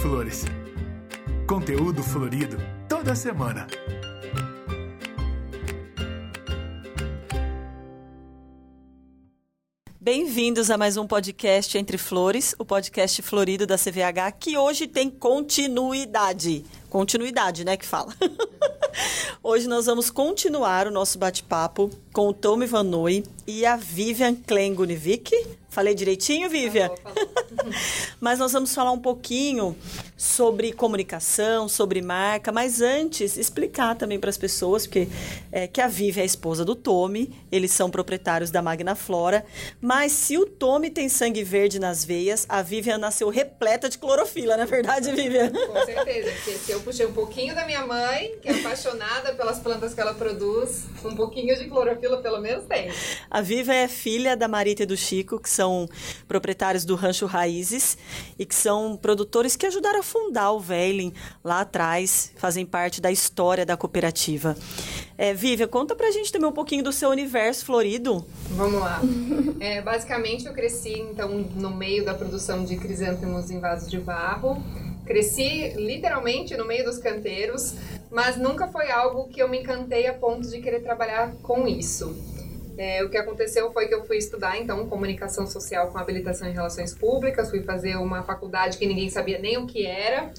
Flores. Conteúdo florido toda semana. Bem-vindos a mais um podcast Entre Flores, o podcast florido da CVH, que hoje tem continuidade. Continuidade, né, que fala. hoje nós vamos continuar o nosso bate-papo com o Tommy Vanoi e a Vivian Klengunivik. Falei direitinho, Vivian? Falou, falou. Mas nós vamos falar um pouquinho sobre comunicação, sobre marca, mas antes explicar também para as pessoas porque, é, que a Vivian é a esposa do Tommy, eles são proprietários da Magna Flora, mas se o Tommy tem sangue verde nas veias, a Vivian nasceu repleta de clorofila, não é verdade, Vivian? Com certeza, porque se eu puxei um pouquinho da minha mãe, que é apaixonada pelas plantas que ela produz, um pouquinho de clorofila pelo menos tem. A Vivian é filha da Marita e do Chico, que são proprietários do Rancho Raízes e que são produtores que ajudaram a fundar o Veiling lá atrás, fazem parte da história da cooperativa. É, Vivian, conta pra gente também um pouquinho do seu universo florido. Vamos lá. É, basicamente, eu cresci, então, no meio da produção de crisântemos em vasos de barro. Cresci literalmente no meio dos canteiros, mas nunca foi algo que eu me encantei a ponto de querer trabalhar com isso. É, o que aconteceu foi que eu fui estudar, então, comunicação social com habilitação em relações públicas, fui fazer uma faculdade que ninguém sabia nem o que era,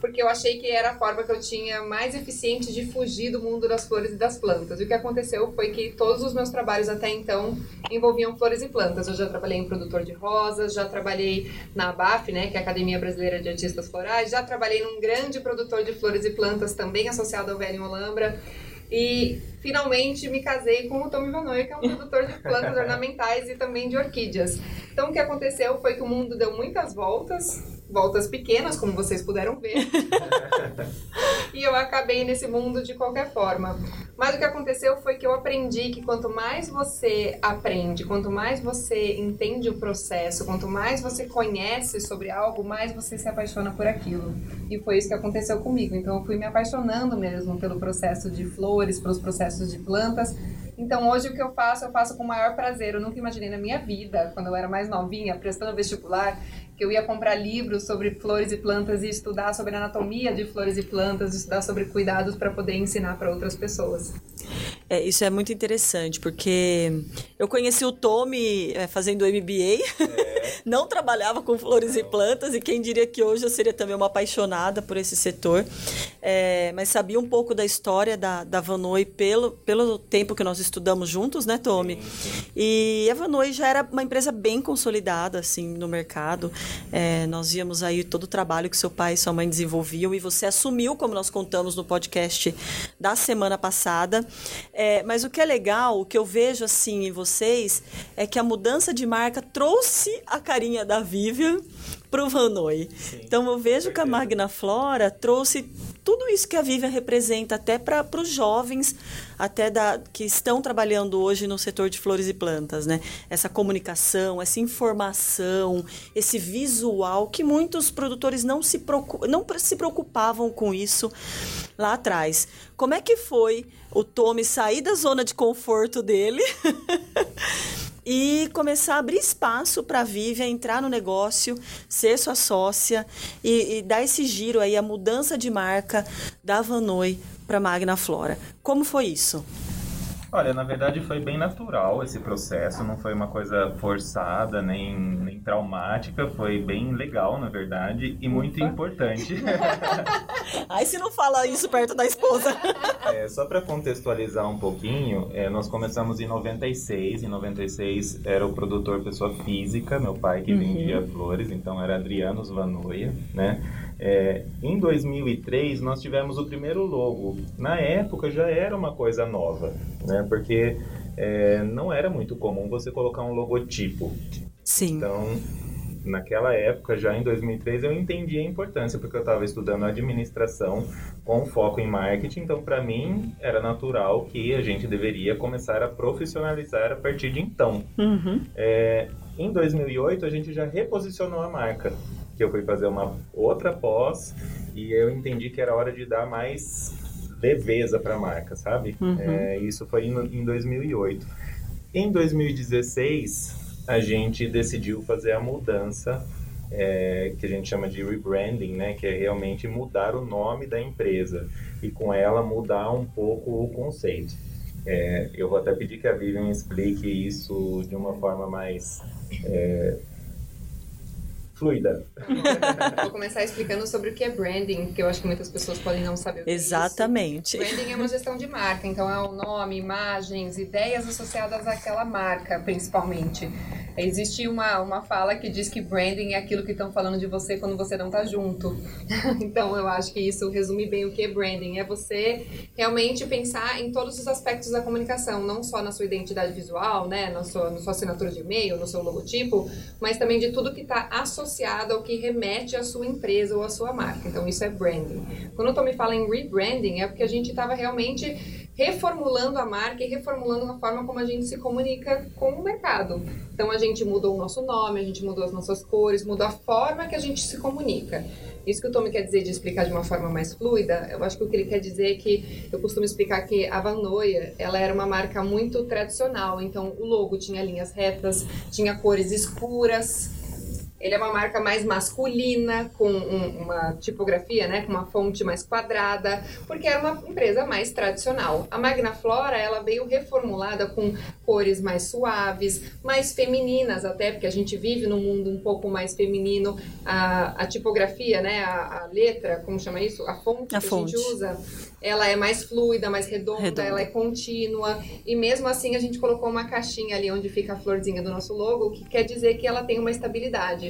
porque eu achei que era a forma que eu tinha mais eficiente de fugir do mundo das flores e das plantas. E o que aconteceu foi que todos os meus trabalhos até então envolviam flores e plantas. Eu já trabalhei em produtor de rosas, já trabalhei na ABAF, né, que é a Academia Brasileira de Artistas Florais, já trabalhei num grande produtor de flores e plantas também associado ao Velho Olambra. E finalmente me casei com o Tommy Vanoy, que é um produtor de plantas ornamentais e também de orquídeas. Então o que aconteceu foi que o mundo deu muitas voltas, voltas pequenas, como vocês puderam ver. e eu acabei nesse mundo de qualquer forma. Mas o que aconteceu foi que eu aprendi que quanto mais você aprende, quanto mais você entende o processo, quanto mais você conhece sobre algo, mais você se apaixona por aquilo. E foi isso que aconteceu comigo. Então eu fui me apaixonando mesmo pelo processo de flores, pelos processos de plantas. Então hoje o que eu faço, eu faço com o maior prazer. Eu nunca imaginei na minha vida, quando eu era mais novinha, prestando vestibular, que eu ia comprar livros sobre flores e plantas e estudar sobre anatomia de flores e plantas, estudar sobre cuidados para poder ensinar para outras pessoas. É, isso é muito interessante, porque eu conheci o Tommy é, fazendo MBA, é. não trabalhava com flores e plantas, e quem diria que hoje eu seria também uma apaixonada por esse setor, é, mas sabia um pouco da história da, da Vanoi pelo, pelo tempo que nós estudamos juntos, né, Tommy? Sim, sim. E a Vanoi já era uma empresa bem consolidada, assim, no mercado. É, nós víamos aí todo o trabalho que seu pai e sua mãe desenvolviam, e você assumiu, como nós contamos no podcast da semana passada. É, mas o que é legal, o que eu vejo assim em vocês, é que a mudança de marca trouxe a carinha da Vivian para o Vanoi. Então eu vejo que a Magna Flora trouxe tudo isso que a Vivian representa até para os jovens, até da, que estão trabalhando hoje no setor de flores e plantas, né? Essa comunicação, essa informação, esse visual que muitos produtores não se, não se preocupavam com isso lá atrás. Como é que foi o Tommy sair da zona de conforto dele? e começar a abrir espaço para a Vivian entrar no negócio, ser sua sócia e, e, dar esse giro aí, a mudança de marca da Vanoi para Magna Flora. Como foi isso? Olha, na verdade foi bem natural esse processo, não foi uma coisa forçada nem, nem traumática, foi bem legal, na verdade, e muito importante. Aí se não fala isso perto da esposa. É, só para contextualizar um pouquinho, é, nós começamos em 96, em 96 era o produtor pessoa física, meu pai que uhum. vendia flores, então era Adriano Vanoia, né? É, em 2003 nós tivemos o primeiro logo. Na época já era uma coisa nova, né? Porque é, não era muito comum você colocar um logotipo. Sim. Então, naquela época, já em 2003, eu entendi a importância, porque eu estava estudando administração com foco em marketing, então para mim era natural que a gente deveria começar a profissionalizar a partir de então. Uhum. É, em 2008, a gente já reposicionou a marca que eu fui fazer uma outra pós e eu entendi que era hora de dar mais leveza para a marca, sabe? Uhum. É, isso foi em, em 2008. Em 2016, a gente decidiu fazer a mudança é, que a gente chama de rebranding, né, que é realmente mudar o nome da empresa e com ela mudar um pouco o conceito. É, eu vou até pedir que a Vivian explique isso de uma forma mais é, fluida. Vou começar explicando sobre o que é branding, porque eu acho que muitas pessoas podem não saber o que Exatamente. é isso. Branding é uma gestão de marca, então é o nome, imagens, ideias associadas àquela marca, principalmente. Existe uma, uma fala que diz que branding é aquilo que estão falando de você quando você não está junto. então eu acho que isso resume bem o que é branding. É você realmente pensar em todos os aspectos da comunicação, não só na sua identidade visual, né, na sua, na sua assinatura de e-mail, no seu logotipo, mas também de tudo que está associado ao que remete à sua empresa ou à sua marca. Então isso é branding. Quando o me fala em rebranding, é porque a gente estava realmente reformulando a marca e reformulando a forma como a gente se comunica com o mercado. Então a gente mudou o nosso nome, a gente mudou as nossas cores, mudou a forma que a gente se comunica. Isso que o Tommy quer dizer de explicar de uma forma mais fluida, eu acho que o que ele quer dizer é que eu costumo explicar que a Van Noia, ela era uma marca muito tradicional, então o logo tinha linhas retas, tinha cores escuras, ele é uma marca mais masculina, com um, uma tipografia, né, com uma fonte mais quadrada, porque era uma empresa mais tradicional. A Magna Flora, ela veio reformulada com cores mais suaves, mais femininas até, porque a gente vive num mundo um pouco mais feminino. A, a tipografia, né, a, a, letra, como chama isso? A fonte a que fonte. a gente usa, ela é mais fluida, mais redonda, redonda, ela é contínua. E mesmo assim, a gente colocou uma caixinha ali onde fica a florzinha do nosso logo, que quer dizer que ela tem uma estabilidade.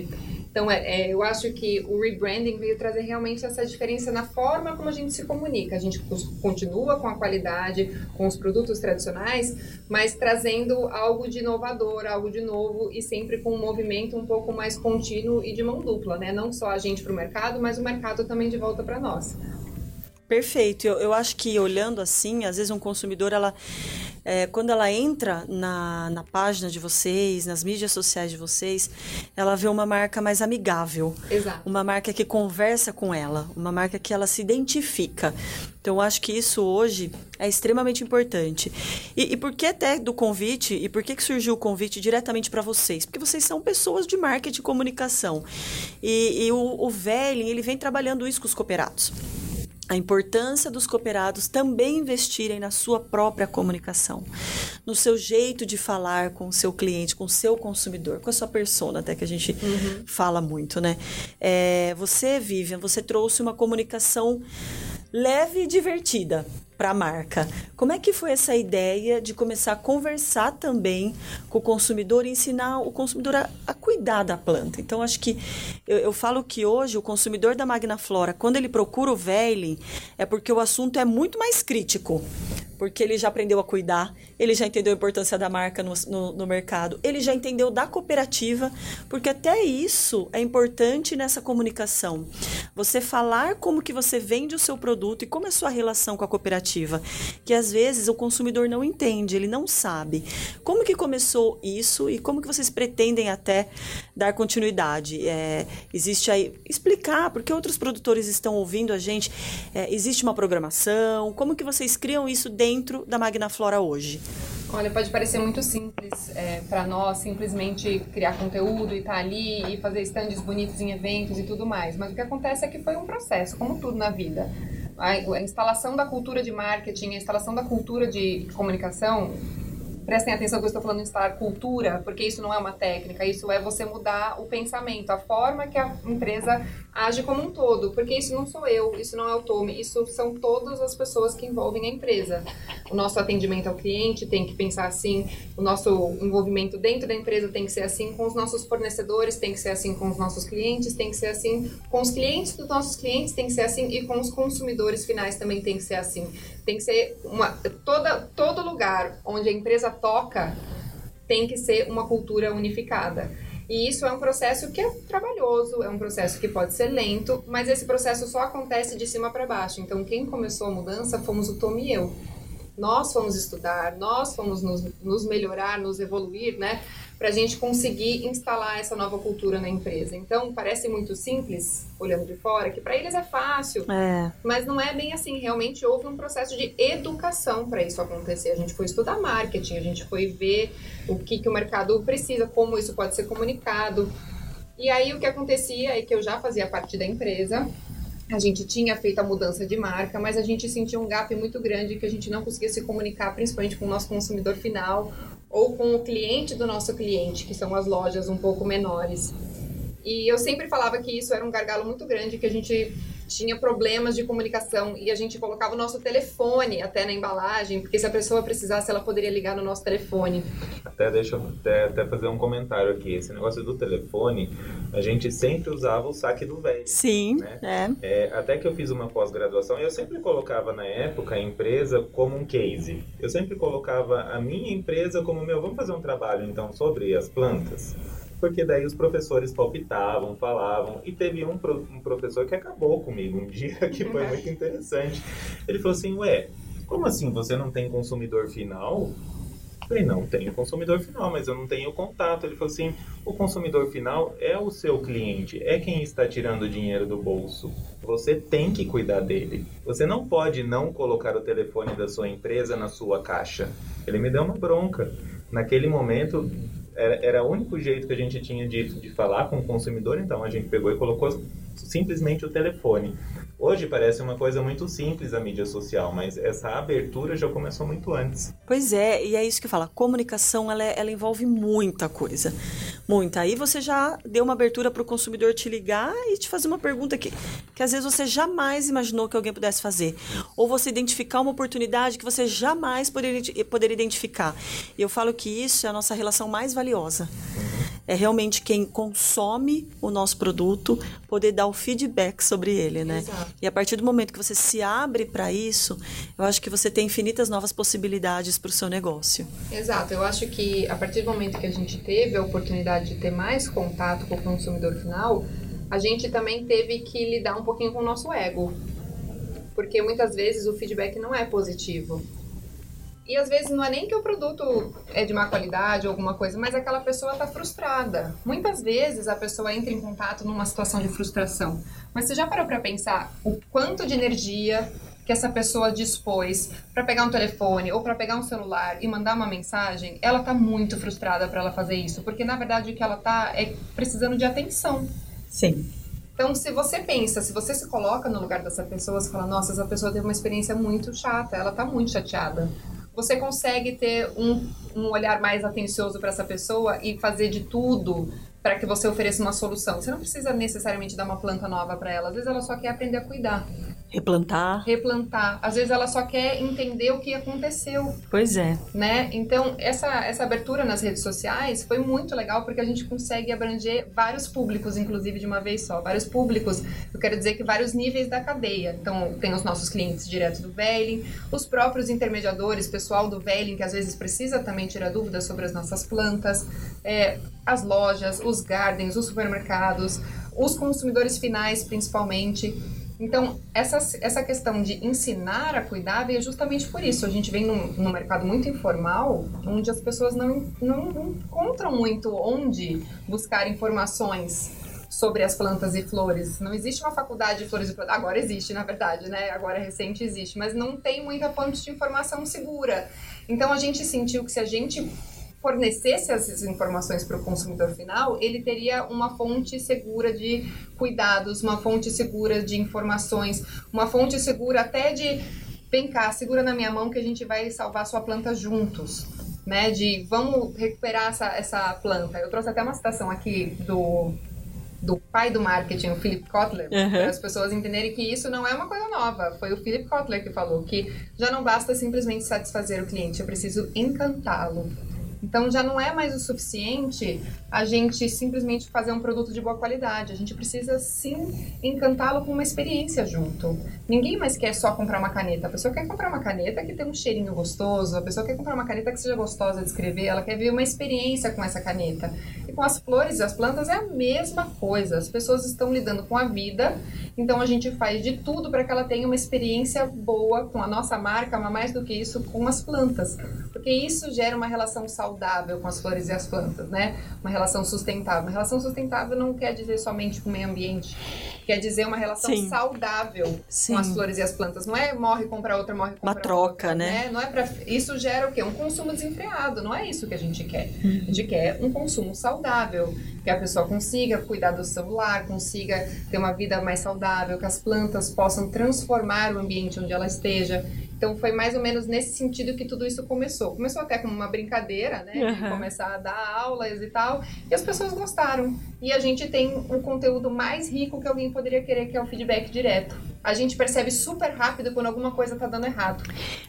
Então, é, é, eu acho que o rebranding veio trazer realmente essa diferença na forma como a gente se comunica. A gente continua com a qualidade, com os produtos tradicionais, mas trazendo algo de inovador, algo de novo e sempre com um movimento um pouco mais contínuo e de mão dupla, né? Não só a gente para o mercado, mas o mercado também de volta para nós. Perfeito. Eu, eu acho que olhando assim, às vezes um consumidor, ela é, quando ela entra na, na página de vocês, nas mídias sociais de vocês, ela vê uma marca mais amigável. Exato. Uma marca que conversa com ela, uma marca que ela se identifica. Então, eu acho que isso hoje é extremamente importante. E, e por que até do convite, e por que, que surgiu o convite diretamente para vocês? Porque vocês são pessoas de marketing e comunicação. E, e o, o Velling, ele vem trabalhando isso com os cooperados a importância dos cooperados também investirem na sua própria comunicação, no seu jeito de falar com o seu cliente, com o seu consumidor, com a sua persona, até que a gente uhum. fala muito, né? É, você, Vivian, você trouxe uma comunicação leve e divertida para a marca. Como é que foi essa ideia de começar a conversar também com o consumidor e ensinar o consumidor a, a cuidar da planta? Então, acho que eu, eu, falo que hoje o consumidor da Magna Flora, quando ele procura o Veiling, é porque o assunto é muito mais crítico porque ele já aprendeu a cuidar, ele já entendeu a importância da marca no, no, no, mercado, ele já entendeu da cooperativa, porque até isso é importante nessa comunicação. Você falar como que você vende o seu produto e como é a sua relação com a cooperativa, que às vezes o consumidor não entende, ele não sabe. Como que começou isso e como que vocês pretendem até dar continuidade? É, existe aí explicar, porque outros produtores estão ouvindo a gente, é, existe uma programação, como que vocês criam isso dentro dentro da Magna Flora hoje? Olha, pode parecer muito simples é, para nós simplesmente criar conteúdo e estar tá ali e fazer stands bonitos em eventos e tudo mais, mas o que acontece é que foi um processo, como tudo na vida. A, a instalação da cultura de marketing, a instalação da cultura de comunicação prestem atenção que eu estou falando em instalar cultura, porque isso não é uma técnica, isso é você mudar o pensamento, a forma que a empresa age como um todo, porque isso não sou eu, isso não é o Tome, isso são todas as pessoas que envolvem a empresa. O nosso atendimento ao cliente tem que pensar assim, o nosso envolvimento dentro da empresa tem que ser assim, com os nossos fornecedores tem que ser assim, com os nossos clientes tem que ser assim, com os clientes dos nossos clientes tem que ser assim e com os consumidores finais também tem que ser assim. Tem que ser uma toda todo lugar onde a empresa toca tem que ser uma cultura unificada. E isso é um processo que é trabalhoso, é um processo que pode ser lento, mas esse processo só acontece de cima para baixo. Então, quem começou a mudança fomos o Tom e eu. Nós fomos estudar, nós fomos nos, nos melhorar, nos evoluir, né? para a gente conseguir instalar essa nova cultura na empresa. Então, parece muito simples, olhando de fora, que para eles é fácil, é. mas não é bem assim. Realmente houve um processo de educação para isso acontecer. A gente foi estudar marketing, a gente foi ver o que, que o mercado precisa, como isso pode ser comunicado. E aí o que acontecia é que eu já fazia parte da empresa, a gente tinha feito a mudança de marca, mas a gente sentia um gap muito grande que a gente não conseguia se comunicar, principalmente com o nosso consumidor final ou com o cliente do nosso cliente, que são as lojas um pouco menores. E eu sempre falava que isso era um gargalo muito grande, que a gente tinha problemas de comunicação e a gente colocava o nosso telefone até na embalagem, porque se a pessoa precisasse, ela poderia ligar no nosso telefone. Até deixa eu até, até fazer um comentário aqui. Esse negócio do telefone, a gente sempre usava o saque do velho. Sim, né? é. é. Até que eu fiz uma pós-graduação, eu sempre colocava na época a empresa como um case. Eu sempre colocava a minha empresa como meu, vamos fazer um trabalho então sobre as plantas porque daí os professores palpitavam, falavam, e teve um, pro, um professor que acabou comigo um dia que foi muito interessante. Ele falou assim, ué, como assim você não tem consumidor final? Eu falei, não, tenho consumidor final, mas eu não tenho contato. Ele falou assim, o consumidor final é o seu cliente, é quem está tirando o dinheiro do bolso. Você tem que cuidar dele. Você não pode não colocar o telefone da sua empresa na sua caixa. Ele me deu uma bronca. Naquele momento, era, era o único jeito que a gente tinha de, de falar com o consumidor, então a gente pegou e colocou simplesmente o telefone. Hoje parece uma coisa muito simples a mídia social, mas essa abertura já começou muito antes. Pois é, e é isso que fala. Comunicação, ela, ela envolve muita coisa. Muita. Aí você já deu uma abertura para o consumidor te ligar e te fazer uma pergunta que, que às vezes você jamais imaginou que alguém pudesse fazer. Ou você identificar uma oportunidade que você jamais poderia, poderia identificar. E eu falo que isso é a nossa relação mais valiosa. É realmente quem consome o nosso produto poder dar o feedback sobre ele, né? Exato. E a partir do momento que você se abre para isso, eu acho que você tem infinitas novas possibilidades para o seu negócio. Exato. Eu acho que a partir do momento que a gente teve a oportunidade de ter mais contato com o consumidor final, a gente também teve que lidar um pouquinho com o nosso ego. Porque muitas vezes o feedback não é positivo. E às vezes não é nem que o produto é de má qualidade ou alguma coisa, mas aquela pessoa está frustrada. Muitas vezes a pessoa entra em contato numa situação de frustração. Mas você já parou para pensar o quanto de energia que essa pessoa dispôs para pegar um telefone ou para pegar um celular e mandar uma mensagem? Ela está muito frustrada para ela fazer isso, porque na verdade o que ela está é precisando de atenção. Sim. Então, se você pensa, se você se coloca no lugar dessa pessoa, você fala, nossa, essa pessoa teve uma experiência muito chata, ela está muito chateada você consegue ter um, um olhar mais atencioso para essa pessoa e fazer de tudo para que você ofereça uma solução. Você não precisa necessariamente dar uma planta nova para ela, às vezes ela só quer aprender a cuidar. Replantar. Replantar. Às vezes ela só quer entender o que aconteceu. Pois é. Né? Então, essa, essa abertura nas redes sociais foi muito legal porque a gente consegue abranger vários públicos, inclusive de uma vez só. Vários públicos, eu quero dizer que vários níveis da cadeia. Então, tem os nossos clientes direto do Velling, os próprios intermediadores, pessoal do Velling, que às vezes precisa também tirar dúvidas sobre as nossas plantas, é, as lojas, os gardens, os supermercados, os consumidores finais, principalmente. Então, essa, essa questão de ensinar a cuidar veio justamente por isso. A gente vem num, num mercado muito informal, onde as pessoas não, não, encontram muito onde buscar informações sobre as plantas e flores. Não existe uma faculdade de flores e plantas. Agora existe, na verdade, né? Agora é recente existe, mas não tem muita fonte de informação segura. Então a gente sentiu que se a gente fornecesse essas informações para o consumidor final, ele teria uma fonte segura de cuidados, uma fonte segura de informações, uma fonte segura até de vem cá, segura na minha mão que a gente vai salvar sua planta juntos. Né, de vamos recuperar essa, essa planta. Eu trouxe até uma citação aqui do, do pai do marketing, o Philip Kotler, uhum. para as pessoas entenderem que isso não é uma coisa nova. Foi o Philip Kotler que falou que já não basta simplesmente satisfazer o cliente, eu preciso encantá-lo. Então já não é mais o suficiente a gente simplesmente fazer um produto de boa qualidade. A gente precisa sim encantá-lo com uma experiência junto. Ninguém mais quer só comprar uma caneta. A pessoa quer comprar uma caneta que tem um cheirinho gostoso, a pessoa quer comprar uma caneta que seja gostosa de escrever, ela quer ver uma experiência com essa caneta. E com as flores e as plantas é a mesma coisa. As pessoas estão lidando com a vida, então a gente faz de tudo para que ela tenha uma experiência boa com a nossa marca, mas mais do que isso, com as plantas. Porque isso gera uma relação saudável com as flores e as plantas, né? Uma relação sustentável. Uma relação sustentável não quer dizer somente com o meio ambiente, quer dizer uma relação Sim. saudável Sim. com as flores e as plantas. Não é morre comprar outra, morre comprar Uma troca, outra, né? né? Não é para isso gera o quê? Um consumo desenfreado. Não é isso que a gente quer. Uhum. A gente quer um consumo saudável saudável, que a pessoa consiga cuidar do celular, consiga ter uma vida mais saudável, que as plantas possam transformar o ambiente onde ela esteja. Então foi mais ou menos nesse sentido que tudo isso começou. Começou até como uma brincadeira, né? Uhum. começar a dar aulas e tal. E as pessoas gostaram. E a gente tem um conteúdo mais rico que alguém poderia querer, que é o feedback direto. A gente percebe super rápido quando alguma coisa tá dando errado.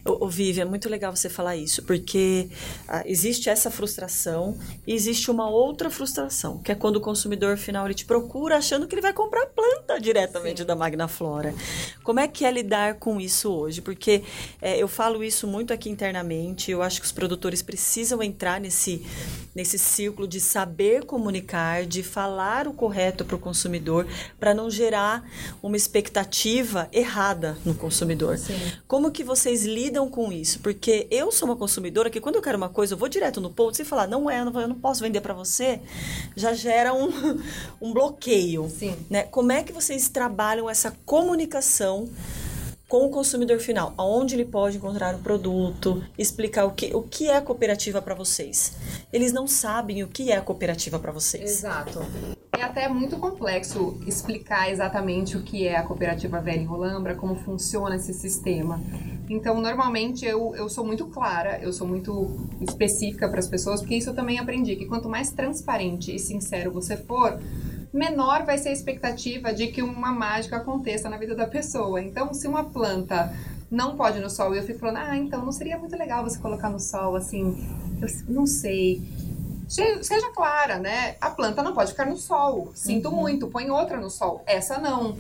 Ô, ô, Vivi, é muito legal você falar isso, porque ah, existe essa frustração e existe uma outra frustração, que é quando o consumidor final ele te procura achando que ele vai comprar planta diretamente da Magna Flora. Como é que é lidar com isso hoje? Porque é, eu falo isso muito aqui internamente, eu acho que os produtores precisam entrar nesse, nesse círculo de saber comunicar, de falar o correto para o consumidor, para não gerar uma expectativa errada no consumidor. Sim. Como que vocês lidam com isso? Porque eu sou uma consumidora que quando eu quero uma coisa, eu vou direto no ponto e falar, não é, eu não, eu não posso vender para você, já gera um, um bloqueio. Sim. Né? Como é que vocês trabalham essa comunicação com o consumidor final? Aonde ele pode encontrar o produto, explicar o que, o que é cooperativa para vocês. Eles não sabem o que é cooperativa para vocês. Exato. É até muito complexo explicar exatamente o que é a cooperativa Velha Rolambra, como funciona esse sistema. Então, normalmente eu, eu sou muito clara, eu sou muito específica para as pessoas, porque isso eu também aprendi, que quanto mais transparente e sincero você for, menor vai ser a expectativa de que uma mágica aconteça na vida da pessoa. Então, se uma planta não pode no sol e eu fico falando, ah, então não seria muito legal você colocar no sol, assim, eu não sei. Se- Seja clara, né? A planta não pode ficar no sol. Sinto muito, põe outra no sol. Essa não.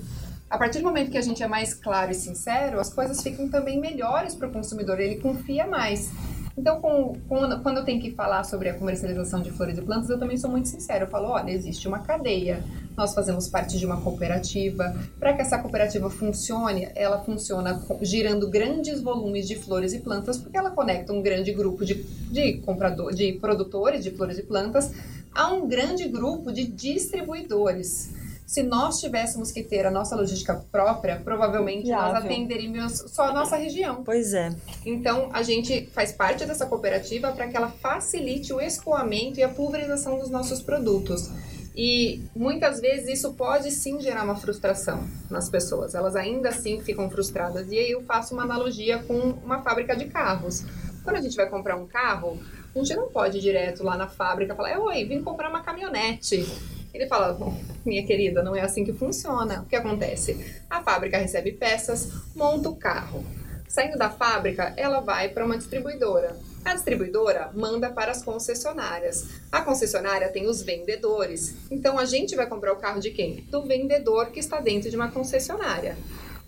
A partir do momento que a gente é mais claro e sincero, as coisas ficam também melhores para o consumidor, ele confia mais. Então, com- quando eu tenho que falar sobre a comercialização de flores e plantas, eu também sou muito sincera. Eu falo, olha, existe uma cadeia, nós fazemos parte de uma cooperativa. Para que essa cooperativa funcione, ela funciona girando grandes volumes de flores e plantas, porque ela conecta um grande grupo de, de, comprador, de produtores de flores e plantas a um grande grupo de distribuidores. Se nós tivéssemos que ter a nossa logística própria, provavelmente nós Viável. atenderíamos só a nossa região. Pois é. Então, a gente faz parte dessa cooperativa para que ela facilite o escoamento e a pulverização dos nossos produtos. E muitas vezes isso pode sim gerar uma frustração nas pessoas. Elas ainda assim ficam frustradas. E aí eu faço uma analogia com uma fábrica de carros. Quando a gente vai comprar um carro, a gente não pode ir direto lá na fábrica e falar: Oi, vim comprar uma caminhonete. Ele fala: minha querida, não é assim que funciona. O que acontece? A fábrica recebe peças, monta o carro. Saindo da fábrica, ela vai para uma distribuidora. A distribuidora manda para as concessionárias. A concessionária tem os vendedores. Então a gente vai comprar o carro de quem? Do vendedor que está dentro de uma concessionária.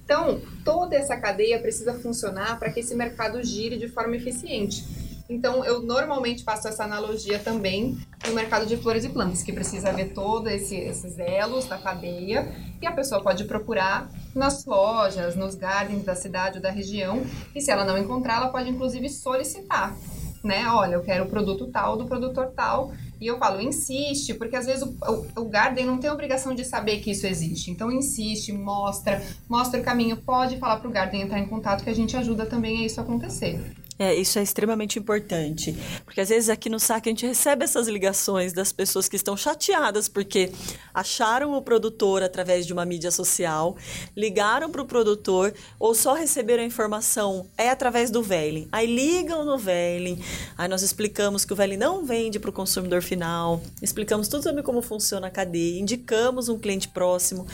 Então, toda essa cadeia precisa funcionar para que esse mercado gire de forma eficiente. Então, eu normalmente faço essa analogia também no mercado de flores e plantas, que precisa ver todos esse, esses elos da cadeia e a pessoa pode procurar nas lojas, nos gardens da cidade ou da região e se ela não encontrar, ela pode inclusive solicitar, né? Olha, eu quero o produto tal do produtor tal e eu falo, insiste, porque às vezes o, o, Garden não tem obrigação de saber que isso existe. Então insiste, mostra, mostra o caminho, pode falar para o Garden entrar em contato que a gente ajuda também a isso acontecer. É, isso é extremamente importante. Porque às vezes aqui no saque a gente recebe essas ligações das pessoas que estão chateadas porque acharam o produtor através de uma mídia social, ligaram para o produtor ou só receberam a informação é através do Veiling. Aí ligam no Veiling, aí nós explicamos que o Veiling não vende para o consumidor final, explicamos tudo sobre como funciona a cadeia, indicamos um cliente próximo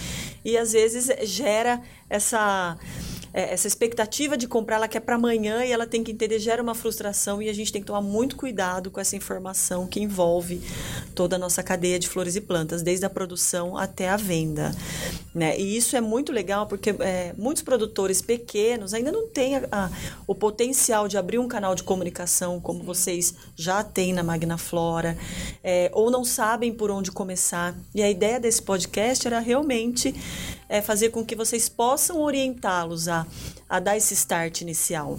e às vezes gera essa é, essa expectativa de comprar, ela quer para amanhã e ela tem que entender, gera uma frustração e a gente tem que tomar muito cuidado com essa informação que envolve toda a nossa cadeia de flores e plantas, desde a produção até a venda. Né? E isso é muito legal porque é, muitos produtores pequenos ainda não têm a, a, o potencial de abrir um canal de comunicação como vocês já têm na Magna Flora, é, ou não sabem por onde começar. E a ideia desse podcast era realmente é, fazer com que vocês possam orientá-los a, a dar esse start inicial.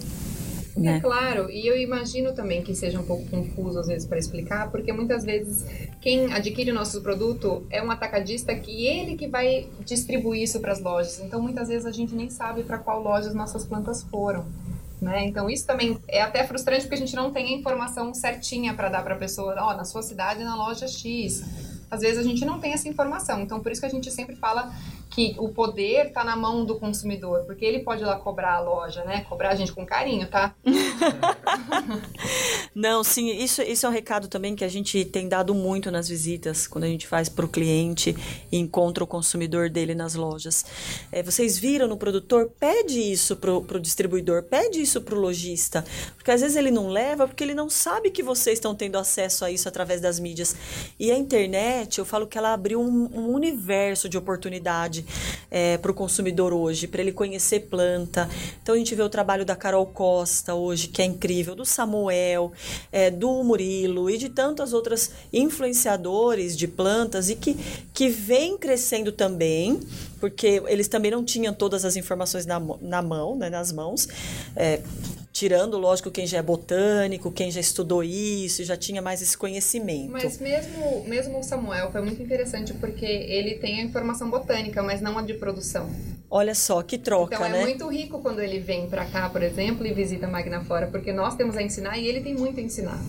Né? É claro, e eu imagino também que seja um pouco confuso às vezes para explicar, porque muitas vezes quem adquire o nosso produto é um atacadista que ele que vai distribuir isso para as lojas. Então muitas vezes a gente nem sabe para qual loja as nossas plantas foram. Né? Então isso também é até frustrante porque a gente não tem a informação certinha para dar para a pessoa, ó, oh, na sua cidade na loja X. Às vezes a gente não tem essa informação. Então por isso que a gente sempre fala que o poder está na mão do consumidor, porque ele pode ir lá cobrar a loja, né? Cobrar a gente com carinho, tá? Não, sim, isso, isso é um recado também que a gente tem dado muito nas visitas, quando a gente faz para o cliente e encontra o consumidor dele nas lojas. É, vocês viram no produtor? Pede isso para o distribuidor, pede isso para o lojista, porque às vezes ele não leva porque ele não sabe que vocês estão tendo acesso a isso através das mídias. E a internet, eu falo que ela abriu um, um universo de oportunidade é, para o consumidor hoje, para ele conhecer planta. Então a gente vê o trabalho da Carol Costa hoje, que é incrível, do Samuel, é, do Murilo e de tantas outras influenciadores de plantas e que, que vem crescendo também, porque eles também não tinham todas as informações na, na mão, né, nas mãos. É, tirando, lógico, quem já é botânico, quem já estudou isso, já tinha mais esse conhecimento. Mas mesmo, mesmo o Samuel foi muito interessante porque ele tem a informação botânica, mas não a de produção. Olha só, que troca, então, né? Então é muito rico quando ele vem para cá, por exemplo, e visita a Magna Flora, porque nós temos a ensinar e ele tem muito a ensinar.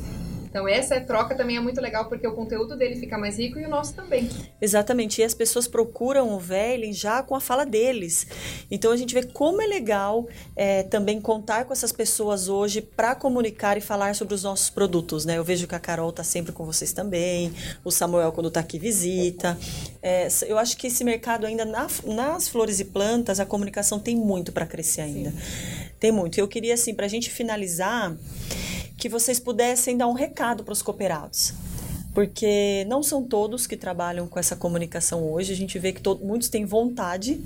Então essa troca também é muito legal porque o conteúdo dele fica mais rico e o nosso também. Exatamente. E as pessoas procuram o Velling já com a fala deles. Então a gente vê como é legal é, também contar com essas pessoas hoje para comunicar e falar sobre os nossos produtos, né? Eu vejo que a Carol está sempre com vocês também, o Samuel quando está aqui visita. É, eu acho que esse mercado ainda na, nas flores e plantas a comunicação tem muito para crescer ainda. Sim. Tem muito. Eu queria assim para a gente finalizar que vocês pudessem dar um recado para os cooperados. Porque não são todos que trabalham com essa comunicação hoje. A gente vê que todo, muitos têm vontade,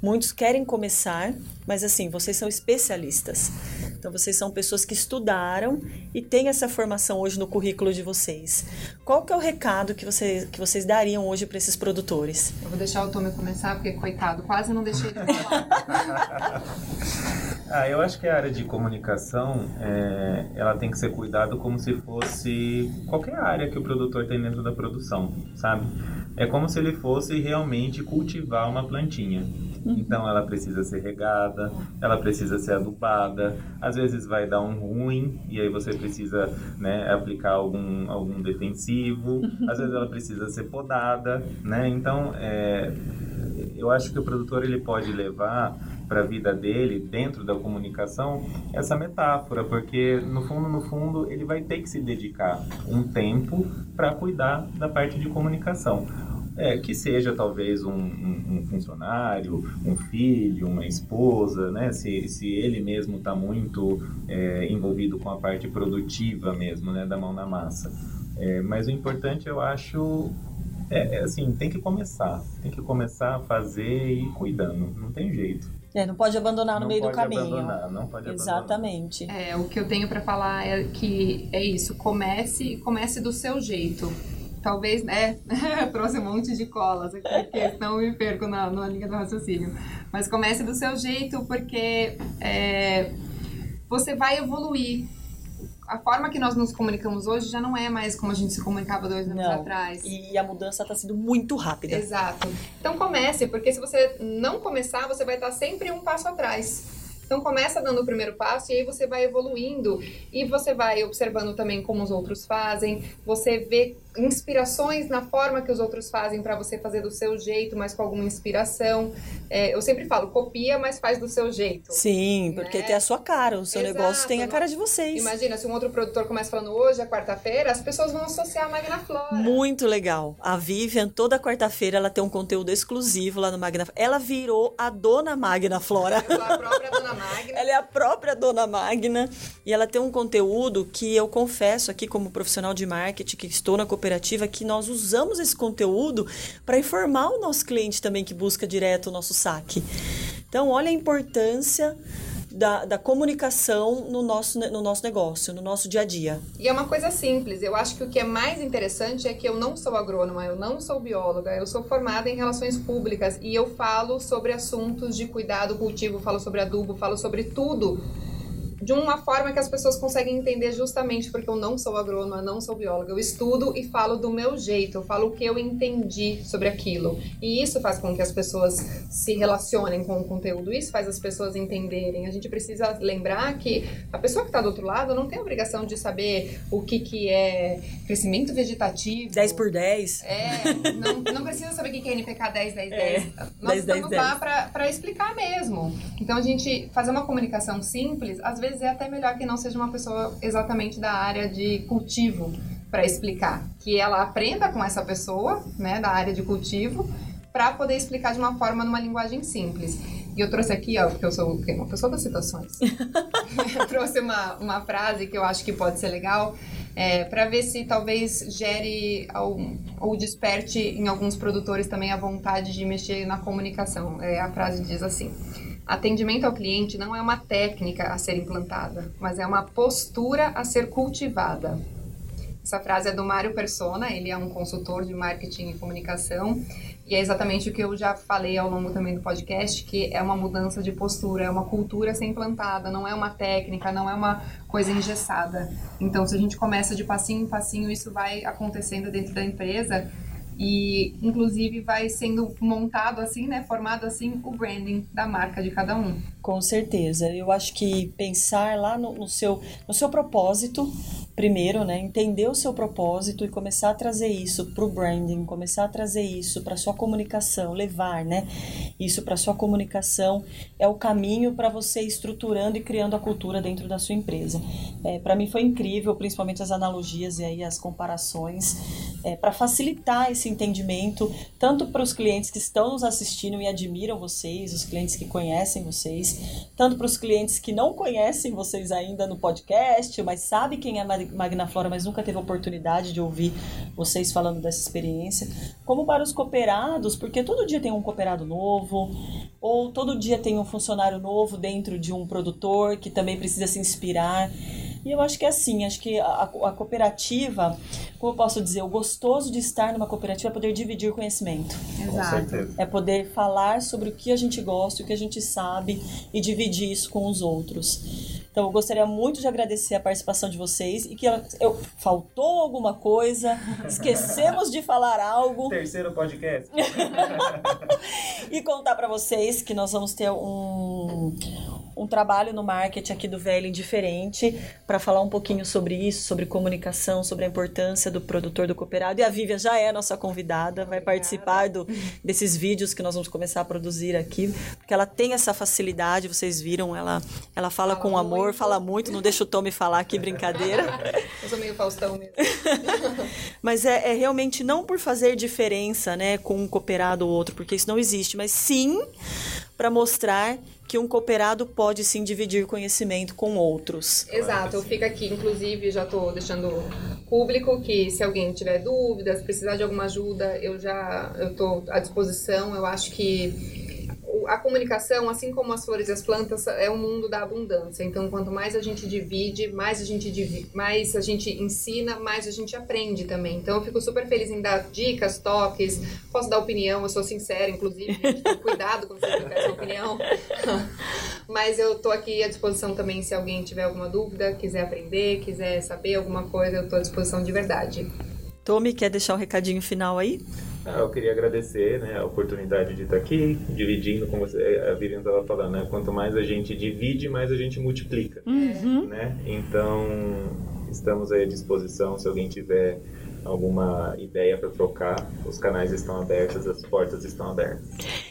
muitos querem começar, mas assim, vocês são especialistas. Então, vocês são pessoas que estudaram e têm essa formação hoje no currículo de vocês. Qual que é o recado que, você, que vocês dariam hoje para esses produtores? Eu vou deixar o Tommy começar, porque, coitado, quase não deixei ele falar. Ah, eu acho que a área de comunicação, é, ela tem que ser cuidado como se fosse qualquer área que o produtor tem dentro da produção, sabe? É como se ele fosse realmente cultivar uma plantinha. Então ela precisa ser regada, ela precisa ser adubada, às vezes vai dar um ruim e aí você precisa né, aplicar algum, algum defensivo, às vezes ela precisa ser podada, né? Então é, eu acho que o produtor ele pode levar para a vida dele, dentro da comunicação, essa metáfora, porque no fundo, no fundo, ele vai ter que se dedicar um tempo para cuidar da parte de comunicação. É, que seja talvez um, um, um, funcionário, um filho, uma esposa, né? Se, se ele mesmo está muito é, envolvido com a parte produtiva mesmo, né? Da mão na massa. É, mas o importante, eu acho, é, é, assim, tem que começar. Tem que começar a fazer e ir cuidando. Não tem jeito. É, não pode abandonar no não meio do caminho. Abandonar, não pode Exatamente. Abandonar. É, o que eu tenho para falar é que é isso, comece, comece do seu jeito. Talvez, né? trouxe um monte de colas aqui, porque não me perco na, na linha do raciocínio. Mas comece do seu jeito, porque é, você vai evoluir a forma que nós nos comunicamos hoje já não é mais como a gente se comunicava dois anos não. atrás. E a mudança está sendo muito rápida. Exato. Então comece, porque se você não começar, você vai estar sempre um passo atrás. Então começa dando o primeiro passo e aí você vai evoluindo e você vai observando também como os outros fazem, você vê inspirações na forma que os outros fazem para você fazer do seu jeito, mas com alguma inspiração. É, eu sempre falo, copia, mas faz do seu jeito. Sim, porque né? tem a sua cara, o seu Exato. negócio tem a cara de vocês. Imagina, se um outro produtor começa falando hoje é quarta-feira, as pessoas vão associar a Magna Flora. Muito legal. A Vivian, toda quarta-feira, ela tem um conteúdo exclusivo lá no Magna Ela virou a dona Magna Flora. A própria dona Ela é a própria dona Magna. E ela tem um conteúdo que eu confesso aqui, como profissional de marketing, que estou na cooperativa que nós usamos esse conteúdo para informar o nosso cliente também que busca direto o nosso saque. Então, olha a importância da, da, comunicação no nosso, no nosso negócio, no nosso dia a dia. E é uma coisa simples. Eu acho que o que é mais interessante é que eu não sou agrônoma, eu não sou bióloga, eu sou formada em relações públicas e eu falo sobre assuntos de cuidado cultivo, falo sobre adubo, falo sobre tudo de uma forma que as pessoas conseguem entender justamente porque eu não sou agrônoma, não sou bióloga. Eu estudo e falo do meu jeito, eu falo o que eu entendi sobre aquilo. E isso faz com que as pessoas se relacionem com o conteúdo, isso faz as pessoas entenderem. A gente precisa lembrar que a pessoa que está do outro lado não tem a obrigação de saber o que, que é crescimento vegetativo. 10 por 10. É, não, não precisa saber o que é NPK 10, 10, 10. É, Nós 10, estamos 10, lá para explicar mesmo. Então, a gente fazer uma comunicação simples, às vezes é até melhor que não seja uma pessoa exatamente da área de cultivo para explicar. Que ela aprenda com essa pessoa, né, da área de cultivo, para poder explicar de uma forma, numa linguagem simples. E eu trouxe aqui, ó, porque eu sou uma pessoa das citações. trouxe uma, uma frase que eu acho que pode ser legal, é, para ver se talvez gere ou desperte em alguns produtores também a vontade de mexer na comunicação. É, a frase diz assim: Atendimento ao cliente não é uma técnica a ser implantada, mas é uma postura a ser cultivada. Essa frase é do Mário Persona, ele é um consultor de marketing e comunicação e é exatamente o que eu já falei ao longo também do podcast, que é uma mudança de postura, é uma cultura a ser implantada, não é uma técnica, não é uma coisa engessada. Então, se a gente começa de passinho em passinho, isso vai acontecendo dentro da empresa e inclusive vai sendo montado assim, né, formado assim o branding da marca de cada um. Com certeza. Eu acho que pensar lá no, no seu no seu propósito, primeiro, né, entender o seu propósito e começar a trazer isso para o branding, começar a trazer isso para sua comunicação, levar, né, isso para sua comunicação é o caminho para você estruturando e criando a cultura dentro da sua empresa. É, para mim foi incrível, principalmente as analogias e aí as comparações, é, para facilitar esse entendimento tanto para os clientes que estão nos assistindo e admiram vocês, os clientes que conhecem vocês, tanto para os clientes que não conhecem vocês ainda no podcast, mas sabe quem é Magnaflora, mas nunca teve oportunidade de ouvir vocês falando dessa experiência, como para os cooperados, porque todo dia tem um cooperado novo, ou todo dia tem um funcionário novo dentro de um produtor que também precisa se inspirar. E eu acho que é assim, acho que a, a, cooperativa, como eu posso dizer, o gostoso de estar numa cooperativa é poder dividir conhecimento. Exato. É poder falar sobre o que a gente gosta, o que a gente sabe e dividir isso com os outros. Então eu gostaria muito de agradecer a participação de vocês e que eu, faltou alguma coisa, esquecemos de falar algo. Terceiro podcast. e contar para vocês que nós vamos ter um um trabalho no marketing aqui do Velho diferente para falar um pouquinho sobre isso, sobre comunicação, sobre a importância do produtor do cooperado. E a Vivian já é nossa convidada, vai participar do, desses vídeos que nós vamos começar a produzir aqui, porque ela tem essa facilidade, vocês viram, ela, ela fala, fala com muito. amor, fala muito, não deixa o Tommy falar aqui, brincadeira. Eu sou meio Faustão mesmo. mas é, é realmente não por fazer diferença né, com um cooperado ou outro, porque isso não existe, mas sim para mostrar que um cooperado pode sim dividir conhecimento com outros. Exato, fica aqui, inclusive, já estou deixando público que se alguém tiver dúvidas, precisar de alguma ajuda, eu já estou à disposição. Eu acho que a comunicação, assim como as flores e as plantas, é um mundo da abundância. Então, quanto mais a gente divide, mais a gente divide, mais a gente ensina, mais a gente aprende também. Então, eu fico super feliz em dar dicas, toques, posso dar opinião, eu sou sincera, inclusive, gente, cuidado quando você der sua opinião. Mas eu tô aqui à disposição também se alguém tiver alguma dúvida, quiser aprender, quiser saber alguma coisa, eu tô à disposição de verdade. Tommy, quer deixar um recadinho final aí? Ah, eu queria agradecer né, a oportunidade de estar aqui, dividindo com você. A Vivian estava falando, né? Quanto mais a gente divide, mais a gente multiplica. Uhum. Né? Então, estamos aí à disposição. Se alguém tiver alguma ideia para trocar, os canais estão abertos, as portas estão abertas.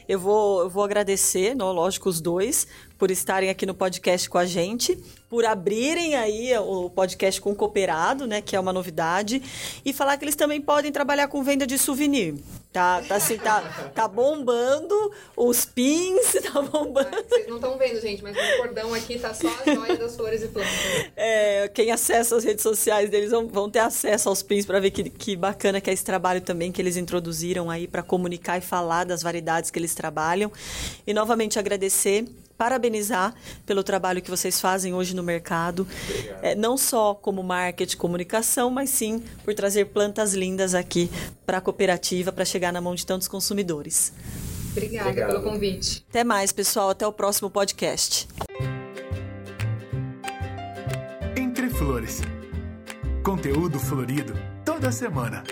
Eu vou, eu vou agradecer, não, lógico, os dois, por estarem aqui no podcast com a gente, por abrirem aí o podcast com o cooperado, né, que é uma novidade, e falar que eles também podem trabalhar com venda de souvenir. Tá, tá assim, tá, tá bombando, os pins, tá bombando. Vocês não estão vendo, gente, mas no cordão aqui tá só a joia das flores e plantas. É, quem acessa as redes sociais deles vão, vão ter acesso aos pins para ver que, que bacana que é esse trabalho também que eles introduziram aí para comunicar e falar das variedades que eles trabalham. E novamente agradecer parabenizar pelo trabalho que vocês fazem hoje no mercado, é, não só como marketing, comunicação, mas sim por trazer plantas lindas aqui para a cooperativa para chegar na mão de tantos consumidores. Obrigada Obrigado. pelo convite. Até mais, pessoal. Até o próximo podcast. flores. Conteúdo florido toda semana.